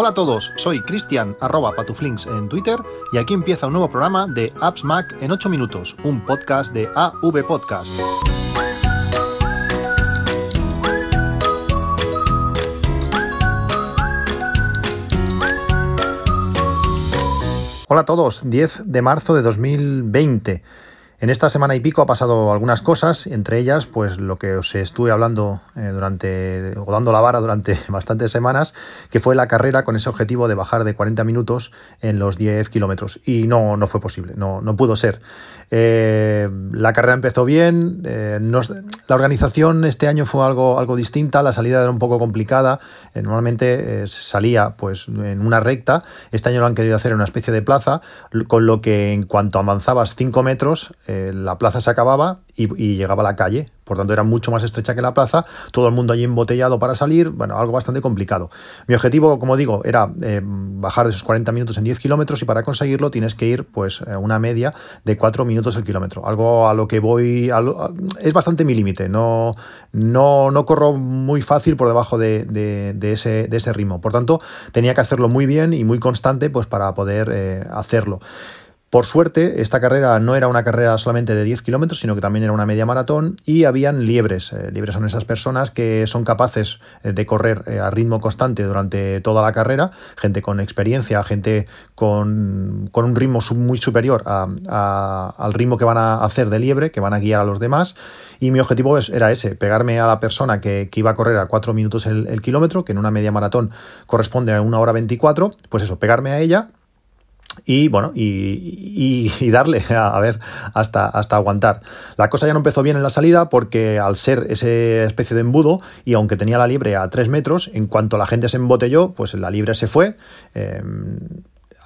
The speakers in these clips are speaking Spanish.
Hola a todos, soy Cristian arroba patuflinks en Twitter y aquí empieza un nuevo programa de Apps Mac en 8 minutos, un podcast de AV Podcast. Hola a todos, 10 de marzo de 2020. En esta semana y pico ha pasado algunas cosas, entre ellas, pues lo que os estuve hablando eh, durante, o dando la vara durante bastantes semanas, que fue la carrera con ese objetivo de bajar de 40 minutos en los 10 kilómetros. Y no, no fue posible, no, no pudo ser. Eh, la carrera empezó bien, eh, la organización este año fue algo, algo distinta, la salida era un poco complicada, normalmente salía pues en una recta, este año lo han querido hacer en una especie de plaza, con lo que en cuanto avanzabas 5 metros, la plaza se acababa y, llegaba a la calle. Por tanto, era mucho más estrecha que la plaza, todo el mundo allí embotellado para salir, bueno, algo bastante complicado. Mi objetivo, como digo, era eh, bajar de esos 40 minutos en 10 kilómetros y para conseguirlo tienes que ir pues una media de 4 minutos el kilómetro. Algo a lo que voy, es bastante mi límite, no, no, no corro muy fácil por debajo de, ese, ritmo. Por tanto, tenía que hacerlo muy bien y muy constante pues, para poder eh, hacerlo. Por suerte, esta carrera no era una carrera solamente de 10 kilómetros, sino que también era una media maratón y habían liebres. Eh, liebres son esas personas que son capaces eh, de correr eh, a ritmo constante durante toda la carrera, gente con experiencia, gente con, un ritmo muy superior al ritmo que van a hacer de liebre, que van a guiar a los demás. Y mi objetivo era ese, pegarme a la persona que, iba a correr a 4 minutos el, el kilómetro, que en una media maratón corresponde a una hora 24, pues eso, pegarme a ella y bueno, y, darle a, ver hasta, hasta aguantar. La cosa ya no empezó bien en la salida porque al ser esa especie de embudo y aunque tenía la libre a 3 metros, en cuanto la gente se embotelló, pues la libre se fue. Em,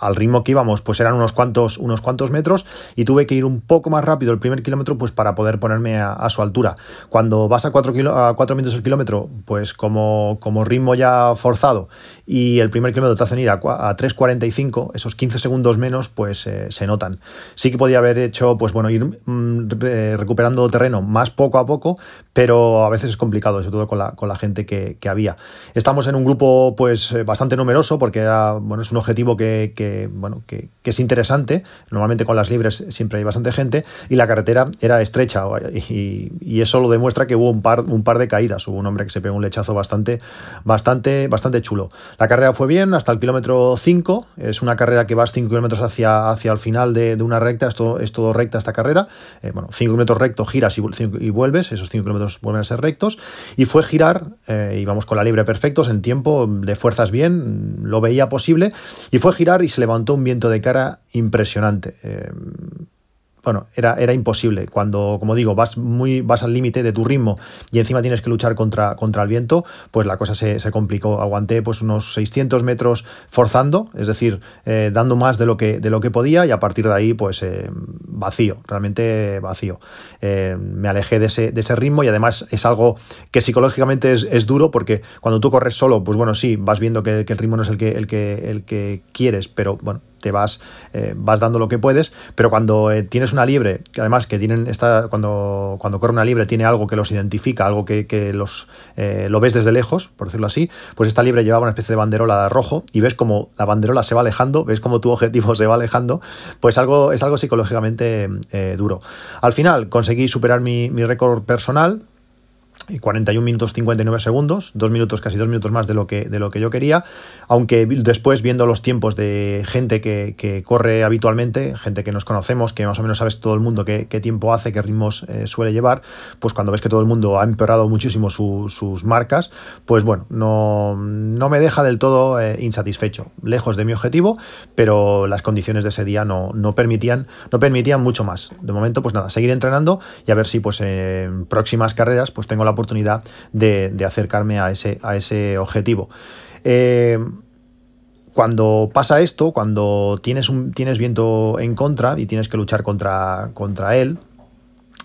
al ritmo que íbamos, pues eran unos cuantos, unos cuantos metros y tuve que ir un poco más rápido el primer kilómetro pues para poder ponerme a, su altura. Cuando vas a 4 a cuatro minutos el kilómetro, pues como, como ritmo ya forzado y el primer kilómetro te hacen ir a, a 3.45, esos 15 segundos menos, pues eh, se notan. Sí que podía haber hecho, pues bueno, ir mm, recuperando terreno más poco a poco, pero a veces es complicado, sobre todo con la, con la gente que, había. Estamos en un grupo pues eh, bastante numeroso porque era, bueno, es un objetivo que bueno, que, es interesante. Normalmente con las libres siempre hay bastante gente y la carretera era estrecha y, eso lo demuestra que hubo un par, un par de caídas. Hubo un hombre que se pegó un lechazo bastante, bastante, bastante chulo. La carrera fue bien hasta el kilómetro 5. Es una carrera que vas 5 kilómetros hacia, hacia el final de, una recta. Esto es todo recta esta carrera. Eh, bueno, 5 kilómetros recto, giras y, vuelves. Esos 5 kilómetros vuelven a ser rectos. Y fue girar, eh, íbamos con la libre perfectos en tiempo, de fuerzas bien, lo veía posible. Y fue girar y se levantó un viento de cara impresionante. Eh, bueno, era, era imposible. Cuando, como digo, vas muy, vas al límite de tu ritmo y encima tienes que luchar contra, contra el viento, pues la cosa se, complicó. Aguanté pues unos 600 metros forzando, es decir, eh, dando más de lo, que, de lo que podía y a partir de ahí, pues eh, vacío, realmente vacío. Eh, me alejé de ese, de ese ritmo y además es algo que psicológicamente es, duro porque cuando tú corres solo, pues bueno, sí, vas viendo que, que el ritmo no es el que, el que, el que quieres, pero bueno, te vas, eh, vas dando lo que puedes, pero cuando eh, tienes una liebre, que además que tienen esta, cuando, cuando corre una liebre tiene algo que los identifica, algo que, los eh, lo ves desde lejos, por decirlo así, pues esta liebre llevaba una especie de banderola rojo y ves como la banderola se va alejando, ves como tu objetivo se va alejando, pues algo, es algo psicológicamente duro. Al final conseguí superar mi, mi récord personal, 41 minutos 59 segundos, dos minutos, casi dos minutos más de lo que, de lo que yo quería, aunque después viendo los tiempos de gente que, corre habitualmente, gente que nos conocemos, que más o menos sabes todo el mundo qué, tiempo hace, qué ritmos eh, suele llevar, pues cuando ves que todo el mundo ha empeorado muchísimo sus marcas, pues bueno, no, no me deja del todo eh, insatisfecho, lejos de mi objetivo, pero las condiciones de ese día no, no, permitían, no permitían mucho más. De momento, pues nada, seguir entrenando y a ver si pues en próximas carreras pues tengo la oportunidad de, acercarme a ese, a ese objetivo. Eh, cuando pasa esto, cuando tienes, un, tienes viento en contra y tienes que luchar contra, contra él,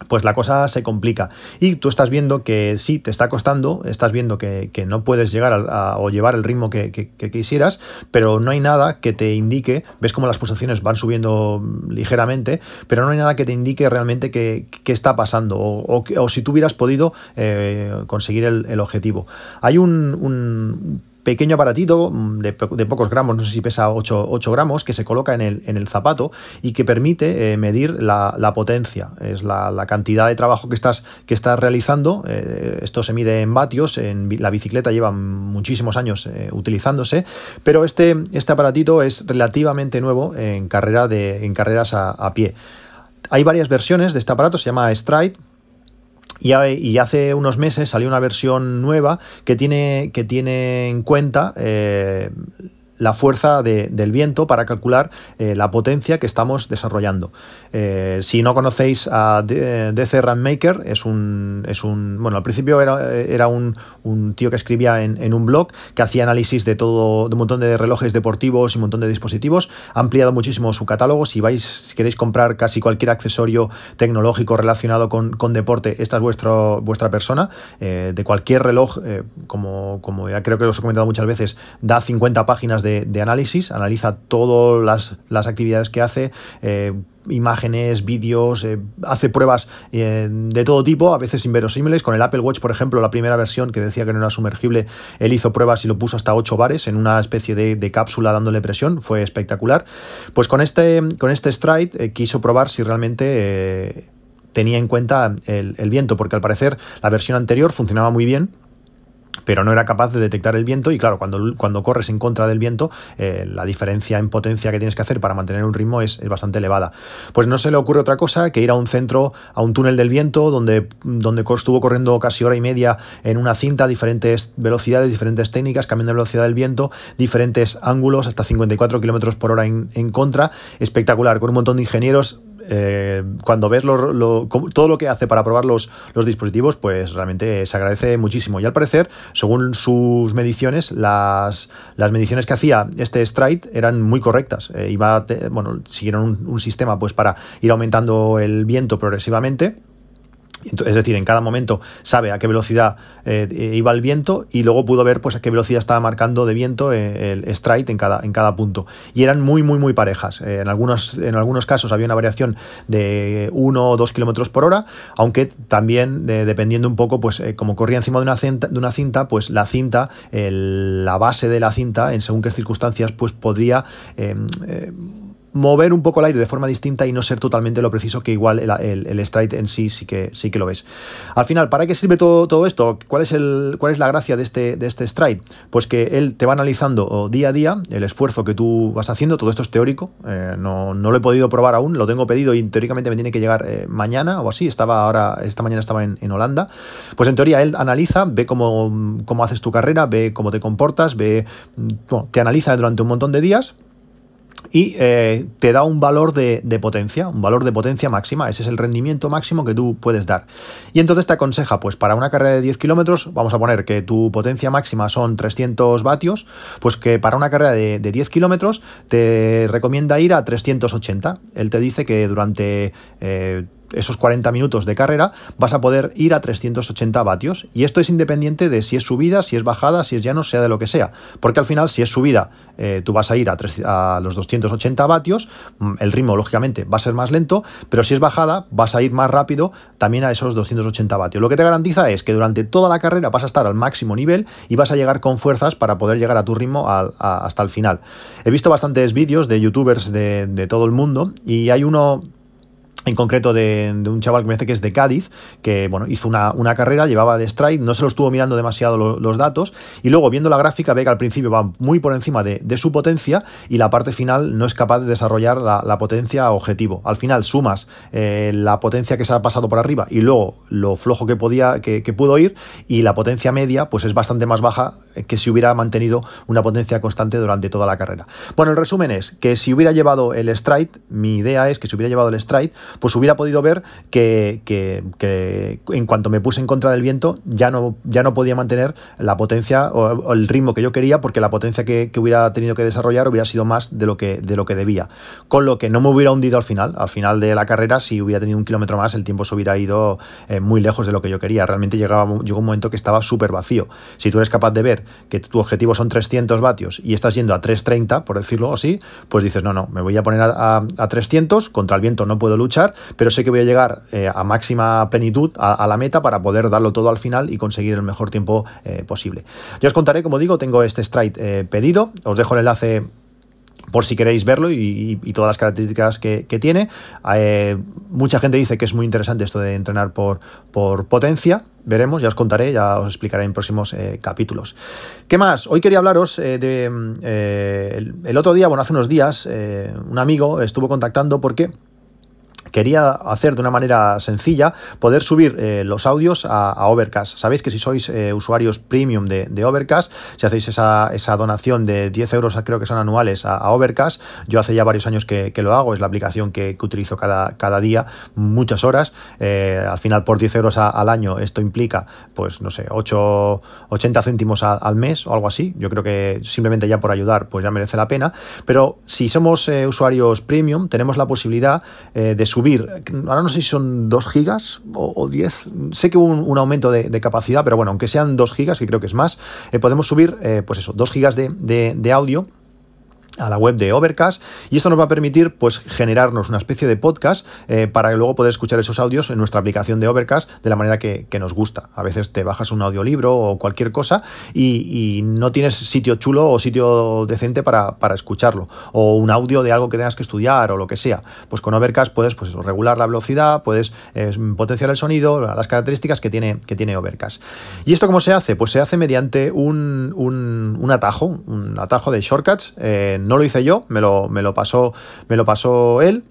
pues la cosa se complica. Y tú estás viendo que sí, te está costando, estás viendo que, no puedes llegar a, o llevar el ritmo que, quisieras, pero no hay nada que te indique, ves como las pulsaciones van subiendo ligeramente, pero no hay nada que te indique realmente qué está pasando o, si tú hubieras podido eh, conseguir el, objetivo. Hay un pequeño aparatito mm, de, pocos gramos, no sé si pesa 8, gramos, que se coloca en el, zapato y que permite eh, medir la, potencia. Es la, cantidad de trabajo que estás, realizando. Eh, esto se mide en vatios, la bicicleta lleva muchísimos años eh, utilizándose, pero este, este aparatito es relativamente nuevo en, carreras a pie. Hay varias versiones de este aparato, se llama Stride, y, hace unos meses salió una versión nueva que tiene, que tiene en cuenta eh, la fuerza del viento para calcular eh, la potencia que estamos desarrollando. Eh, si no conocéis a DC Maker, es un, es un. Bueno, al principio era, era un, tío que escribía en, un blog que hacía análisis de todo, de un montón de relojes deportivos y un montón de dispositivos. Ha ampliado muchísimo su catálogo. Si vais, si queréis comprar casi cualquier accesorio tecnológico relacionado con, deporte, esta es vuestro, vuestra persona. Eh, de cualquier reloj, como, como ya creo que os he comentado muchas veces, da 50 páginas de de, análisis, analiza todas las, actividades que hace, eh, imágenes, vídeos, eh, hace pruebas eh, de todo tipo, a veces inverosímiles. Con el Apple Watch, por ejemplo, la primera versión que decía que no era sumergible, él hizo pruebas y lo puso hasta 8 bares en una especie de, cápsula dándole presión, fue espectacular. Pues con este, con este Stride quiso probar si realmente tenía en cuenta el viento, porque al parecer la versión anterior funcionaba muy bien pero no era capaz de detectar el viento y claro, cuando, cuando corres en contra del viento, eh, la diferencia en potencia que tienes que hacer para mantener un ritmo es, bastante elevada. Pues no se le ocurre otra cosa que ir a un centro, a un túnel del viento, donde, donde estuvo corriendo casi hora y media en una cinta, diferentes velocidades, diferentes técnicas, cambiando la velocidad del viento, diferentes ángulos, hasta 54 kilómetros por hora en, en contra, espectacular, con un montón de ingenieros eh, cuando ves todo lo que hace para probar los, dispositivos, pues realmente se agradece muchísimo. Y al parecer, según sus mediciones, las, mediciones que hacía este Stride eran muy correctas. Eh, iba, bueno, siguieron un, un sistema pues para ir aumentando el viento progresivamente es decir, en cada momento sabe a qué velocidad eh, iba el viento y luego pudo ver pues, a qué velocidad estaba marcando de viento eh, el stride en cada, en cada punto. Y eran muy, muy, muy parejas. Eh, en, algunos, en algunos casos había una variación de 1 o 2 kilómetros por hora, aunque también dependiendo un poco, pues como corría encima de una cinta, de una cinta pues la cinta, la base de la cinta, en según qué circunstancias, pues podría em, mover un poco el aire de forma distinta y no ser totalmente lo preciso que igual el, el, stride en sí sí que, sí que lo ves. Al final, ¿para qué sirve todo, todo esto? ¿Cuál es, el, ¿Cuál es la gracia de este, de este? Pues que él te va analizando día a día el esfuerzo que tú vas haciendo, todo esto es teórico, eh, no, lo he podido probar aún, lo tengo pedido y teóricamente me tiene que llegar eh, mañana o así, estaba ahora, esta mañana estaba en, Holanda, pues en teoría él analiza, ve cómo, cómo haces tu carrera, ve cómo te comportas, ve, mm, te analiza durante un montón de días y eh, te da un valor de, potencia, un valor de potencia máxima. Ese es el rendimiento máximo que tú puedes dar. Y entonces te aconseja, pues para una carrera de 10 kilómetros, vamos a poner que tu potencia máxima son 300 vatios, pues que para una carrera de, 10 kilómetros te recomienda ir a 380. Él te dice que durante eh, esos 40 minutos de carrera, vas a poder ir a 380 vatios. Y esto es independiente de si es subida, si es bajada, si es llano, sea de lo que sea. Porque al final, si es subida, eh, tú vas a ir a, los 280 vatios, mm, el ritmo, lógicamente, va a ser más lento, pero si es bajada, vas a ir más rápido también a esos 280 vatios. Lo que te garantiza es que durante toda la carrera vas a estar al máximo nivel y vas a llegar con fuerzas para poder llegar a tu ritmo hasta el final. He visto bastantes vídeos de youtubers de todo el mundo y hay uno en concreto de, un chaval que me dice que es de Cádiz, que bueno, hizo una, carrera, llevaba el stride, no se lo estuvo mirando demasiado los datos, y luego viendo la gráfica ve que al principio va muy por encima de, su potencia y la parte final no es capaz de desarrollar la, potencia objetivo. Al final sumas eh, la potencia que se ha pasado por arriba y luego lo flojo que podía, que, pudo ir, y la potencia media, pues es bastante más baja que si hubiera mantenido una potencia constante durante toda la carrera. Bueno, el resumen es que si hubiera llevado el stride, mi idea es que si hubiera llevado el stride, pues hubiera podido ver que, en cuanto me puse en contra del viento ya no, ya no podía mantener la potencia o, el ritmo que yo quería porque la potencia que, hubiera tenido que desarrollar hubiera sido más de lo, que, de lo que debía. Con lo que no me hubiera hundido al final. Al final de la carrera, si hubiera tenido un kilómetro más, el tiempo se hubiera ido eh, muy lejos de lo que yo quería. Realmente llegaba, llegó un momento que estaba súper vacío. Si tú eres capaz de ver que tu objetivo son 300 vatios y estás yendo a 330, por decirlo así, pues dices, no, no, me voy a poner a, a 300, contra el viento no puedo luchar pero sé que voy a llegar eh, a máxima plenitud a, la meta para poder darlo todo al final y conseguir el mejor tiempo eh, posible. Ya os contaré, como digo, tengo este stride pedido, os dejo el enlace por si queréis verlo y, todas las características que, tiene. mucha gente dice que es muy interesante esto de entrenar por, por potencia, veremos, ya os contaré, ya os explicaré en próximos eh, capítulos. ¿Qué más? Hoy quería hablaros eh, de... Eh, el, otro día, bueno, hace unos días, un amigo estuvo contactando porque quería hacer de una manera sencilla poder subir eh, los audios a, Overcast. Sabéis que si sois eh, usuarios premium de, Overcast, si hacéis esa, donación de 10 euros, creo que son anuales, a, Overcast, yo hace ya varios años que, lo hago, es la aplicación que, utilizo cada, cada, día, muchas horas. Eh, al final, por 10 euros al año, esto implica, pues no sé, 8, 80 céntimos al mes o algo así. Yo creo que simplemente ya por ayudar, pues ya merece la pena. Pero si somos usuarios premium, tenemos la posibilidad de subir subir, ahora no sé si son 2 gigas o, 10, sé que hubo un, aumento de, capacidad, pero bueno, aunque sean 2 gigas, que creo que es más, eh, podemos subir, eh, pues eso, 2 gigas de, de audio a la web de Overcast y esto nos va a permitir pues generarnos una especie de podcast eh, para luego poder escuchar esos audios en nuestra aplicación de Overcast de la manera que, nos gusta. A veces te bajas un audiolibro o cualquier cosa y, no tienes sitio chulo o sitio decente para, escucharlo o un audio de algo que tengas que estudiar o lo que sea. Pues con Overcast puedes pues regular la velocidad, puedes eh, potenciar el sonido, las características que tiene, que tiene Overcast. ¿Y esto cómo se hace? Pues se hace mediante un, un, atajo, un atajo de shortcuts. Eh, no lo hice yo, me lo, me lo pasó, me lo pasó él.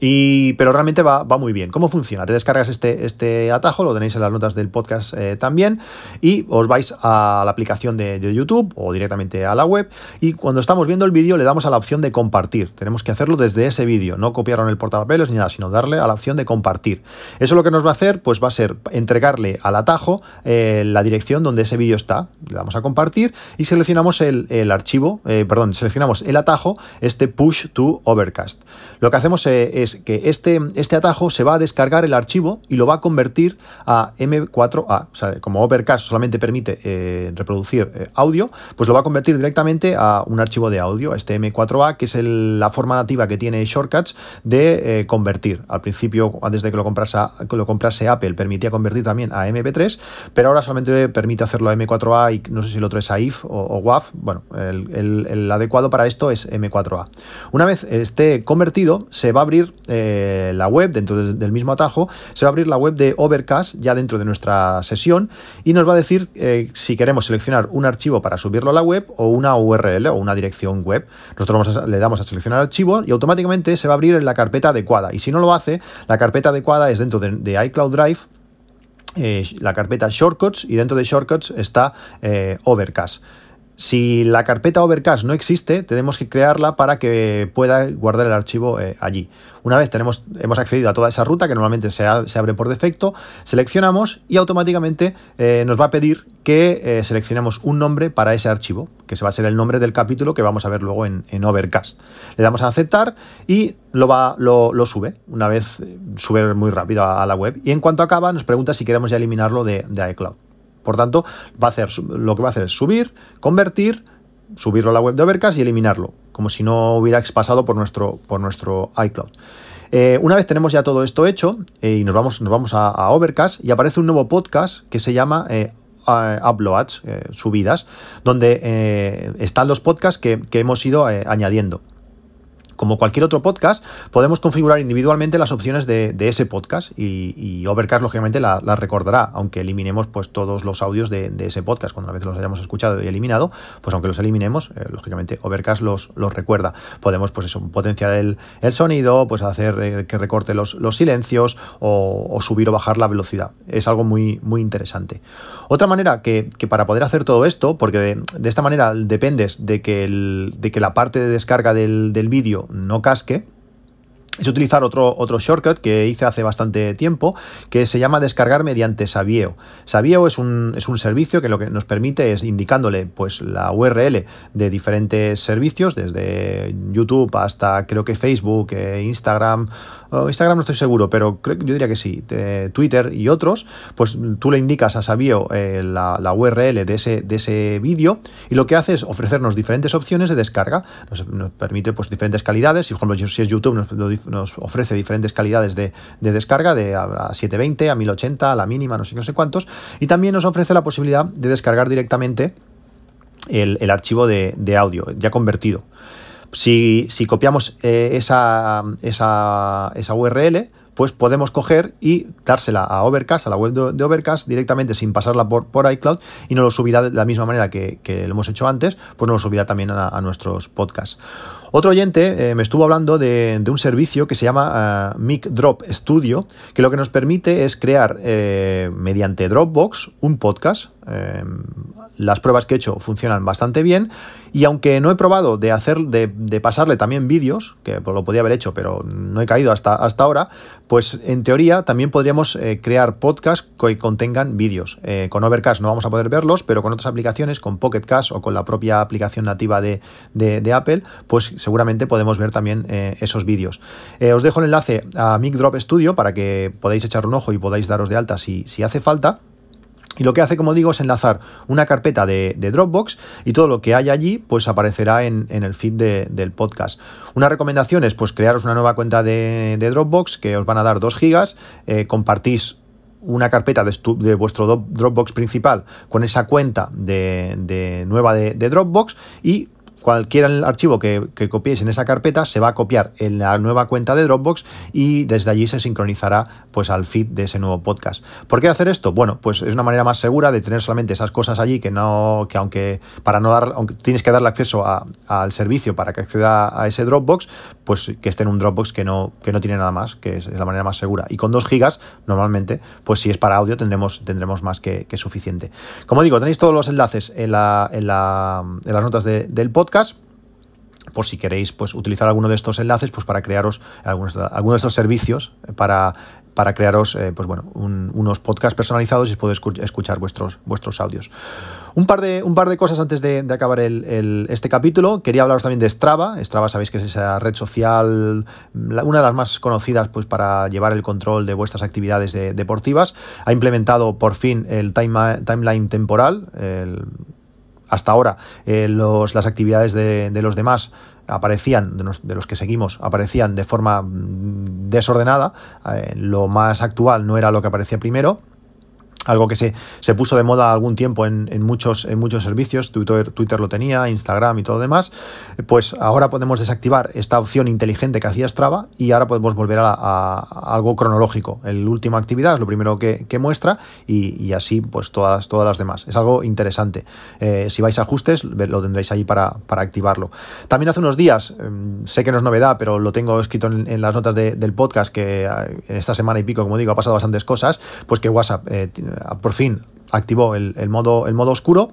Pero realmente va, muy bien. ¿Cómo funciona? Te descargas este, este atajo, lo tenéis en las notas del podcast eh, también, y os vais a la aplicación de, YouTube o directamente a la web. Y cuando estamos viendo el vídeo, le damos a la opción de compartir. Tenemos que hacerlo desde ese vídeo, no copiarlo en el portapapeles ni nada, sino darle a la opción de compartir. Eso lo que nos va a hacer, pues va a ser entregarle al atajo eh, la dirección donde ese vídeo está. Le damos a compartir y seleccionamos el, archivo, eh, perdón, seleccionamos el atajo, este push to overcast. Lo que hacemos es es que este, este atajo se va a descargar el archivo y lo va a convertir a M4A. O sea, como Overcast solamente permite eh, reproducir eh, audio, pues lo va a convertir directamente a un archivo de audio, a este M4A, que es la forma nativa que tiene Shortcuts de eh, convertir. Al principio, antes de que lo, comprase, que lo comprase Apple, permitía convertir también a MP3, pero ahora solamente permite hacerlo a M4A y no sé si el otro es a IF o, WAV. Bueno, el, el adecuado para esto es M4A. Una vez esté convertido, se va a abrir eh, la web, dentro del mismo atajo, se va a abrir la web de Overcast ya dentro de nuestra sesión y nos va a decir eh, si queremos seleccionar un archivo para subirlo a la web o una URL o una dirección web. Nosotros le damos a seleccionar archivo y automáticamente se va a abrir en la carpeta adecuada. Y si no lo hace, la carpeta adecuada es dentro de, iCloud Drive. Eh, la carpeta Shortcuts y dentro de Shortcuts está Overcast. Si la carpeta Overcast no existe, tenemos que crearla para que pueda guardar el archivo eh, allí. Una vez tenemos, hemos accedido a toda esa ruta, que normalmente se, abre por defecto, seleccionamos y automáticamente eh, nos va a pedir que eh, seleccionemos un nombre para ese archivo, que se va a ser el nombre del capítulo que vamos a ver luego en, Overcast. Le damos a aceptar y lo, va, lo, sube. Una vez sube muy rápido a, la web. Y en cuanto acaba, nos pregunta si queremos ya eliminarlo de iCloud. Por tanto, va a hacer, lo que va a hacer es subir, convertir, subirlo a la web de Overcast y eliminarlo, como si no hubiera pasado por nuestro, por nuestro iCloud. Eh, una vez tenemos ya todo esto hecho eh, y nos vamos, nos vamos a, Overcast y aparece un nuevo podcast que se llama eh, Uploads, subidas, donde están los podcasts que, que hemos ido añadiendo como cualquier otro podcast, podemos configurar individualmente las opciones de, ese podcast y, Overcast, lógicamente, las la recordará, aunque eliminemos pues, todos los audios de, ese podcast. Cuando una vez los hayamos escuchado y eliminado, pues aunque los eliminemos, eh, lógicamente, Overcast los, recuerda. Podemos pues eso, potenciar el, sonido, pues hacer eh, que recorte los, silencios o, subir o bajar la velocidad. Es algo muy, interesante. Otra manera que, para poder hacer todo esto, porque de, esta manera dependes de que, la parte de descarga del vídeo no casque, es utilizar otro, otro shortcut que hice hace bastante tiempo, que se llama descargar mediante Savieo. Savieo es un, es un servicio que lo que nos permite es indicándole pues, la URL de diferentes servicios, desde YouTube hasta creo que Facebook, eh, Instagram, Instagram no estoy seguro, pero creo, yo diría que sí, Twitter y otros, pues tú le indicas a Sabio eh, la, URL de ese, de ese vídeo y lo que hace es ofrecernos diferentes opciones de descarga. Nos, permite pues diferentes calidades, si por ejemplo si es YouTube nos ofrece diferentes calidades de, descarga, de a, 720, a 1080, a la mínima, no sé, no sé cuántos, y también nos ofrece la posibilidad de descargar directamente el, archivo de, audio ya convertido. Si, copiamos eh, esa, esa, esa URL, pues podemos coger y dársela a Overcast, a la web de, Overcast, directamente sin pasarla por, por, iCloud y nos lo subirá de la misma manera que, lo hemos hecho antes, pues nos lo subirá también a, nuestros podcasts. Otro oyente eh, me estuvo hablando de, un servicio que se llama uh, Mic Drop Studio, que lo que nos permite es crear eh, mediante Dropbox un podcast las pruebas que he hecho funcionan bastante bien y aunque no he probado de hacer de, pasarle también vídeos, que pues lo podía haber hecho, pero no he caído hasta, hasta ahora, pues en teoría también podríamos crear podcasts que contengan vídeos. Con Overcast no vamos a poder verlos, pero con otras aplicaciones, con Pocket Cast o con la propia aplicación nativa de, Apple, pues seguramente podemos ver también eh, esos vídeos. os dejo el enlace a Mic Drop Studio para que podáis echar un ojo y podáis daros de alta si, si hace falta. Y lo que hace, como digo, es enlazar una carpeta de, Dropbox y todo lo que hay allí pues aparecerá en, el feed del podcast. Una recomendación es pues crearos una nueva cuenta de, Dropbox que os van a dar 2 gigas, eh, compartís una carpeta de, vuestro Dropbox principal con esa cuenta de, nueva de, Dropbox y cualquier archivo que, que, copiéis en esa carpeta se va a copiar en la nueva cuenta de Dropbox y desde allí se sincronizará pues al feed de ese nuevo podcast. ¿Por qué hacer esto? Bueno, pues es una manera más segura de tener solamente esas cosas allí que no, que aunque para no dar, aunque tienes que darle acceso al servicio para que acceda a ese Dropbox, pues que esté en un Dropbox que no, que no tiene nada más, que es, la manera más segura. Y con 2 gigas, normalmente, pues si es para audio tendremos, tendremos más que, suficiente. Como digo, tenéis todos los enlaces en, la, en, la, en las notas del podcast por si queréis pues, utilizar alguno de estos enlaces pues, para crearos algunos, algunos de estos servicios para, para crearos eh, pues, bueno, unos podcasts personalizados y poder escuchar vuestros, vuestros audios. Un par de, un par de cosas antes de, acabar este capítulo. Quería hablaros también de Strava. Strava sabéis que es esa red social, una de las más conocidas pues, para llevar el control de vuestras actividades deportivas. Ha implementado por fin el timeline temporal. El, hasta ahora eh, las actividades de, los demás aparecían, de los, que seguimos, aparecían de forma mm, desordenada. Eh, lo más actual no era lo que aparecía primero algo que se, se, puso de moda algún tiempo en, muchos, en muchos servicios, Twitter, Twitter, lo tenía, Instagram y todo lo demás, pues ahora podemos desactivar esta opción inteligente que hacía Strava y ahora podemos volver a, algo cronológico. El última actividad es lo primero que, muestra y, así pues todas, todas las demás. Es algo interesante. Eh, si vais a ajustes, lo tendréis ahí para, activarlo. También hace unos días, em, sé que no es novedad, pero lo tengo escrito en, las notas del podcast que eh, en esta semana y pico, como digo, ha pasado bastantes cosas, pues que WhatsApp... Eh, por fin activó el, modo, el modo oscuro.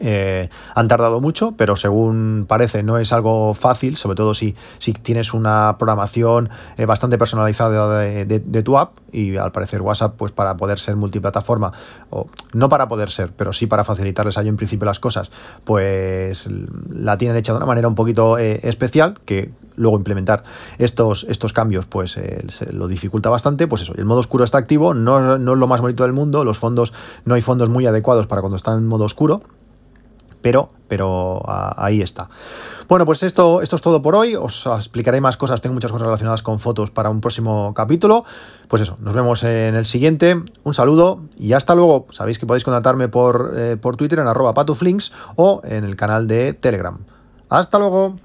Eh, han tardado mucho, pero según parece no es algo fácil, sobre todo si, si tienes una programación eh, bastante personalizada de, tu app y al parecer WhatsApp, pues para poder ser multiplataforma, o no para poder ser, pero sí para facilitarles a ellos en principio las cosas, pues la tienen hecha de una manera un poquito eh, especial que luego implementar estos, estos cambios pues eh, lo dificulta bastante, pues eso, el modo oscuro está activo, no, no es lo más bonito del mundo, los fondos, no hay fondos muy adecuados para cuando está en modo oscuro, pero, pero ahí está. Bueno, pues esto, esto es todo por hoy. Os explicaré más cosas. Tengo muchas cosas relacionadas con fotos para un próximo capítulo. Pues eso, nos vemos en el siguiente. Un saludo y hasta luego. Sabéis que podéis contactarme por, eh, por Twitter en arroba patuflinks o en el canal de Telegram. Hasta luego.